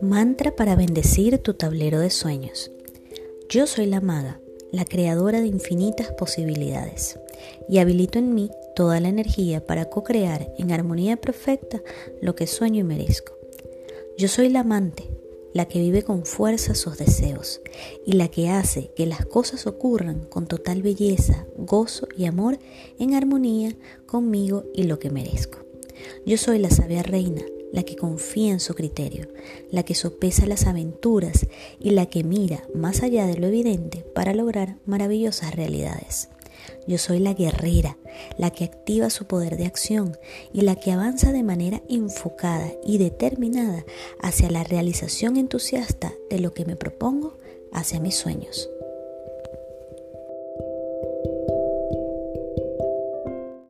Mantra para bendecir tu tablero de sueños. Yo soy la maga, la creadora de infinitas posibilidades, y habilito en mí toda la energía para co-crear en armonía perfecta lo que sueño y merezco. Yo soy la amante, la que vive con fuerza sus deseos y la que hace que las cosas ocurran con total belleza, gozo y amor en armonía conmigo y lo que merezco. Yo soy la sabia reina, la que confía en su criterio, la que sopesa las aventuras y la que mira más allá de lo evidente para lograr maravillosas realidades. Yo soy la guerrera, la que activa su poder de acción y la que avanza de manera enfocada y determinada hacia la realización entusiasta de lo que me propongo hacia mis sueños.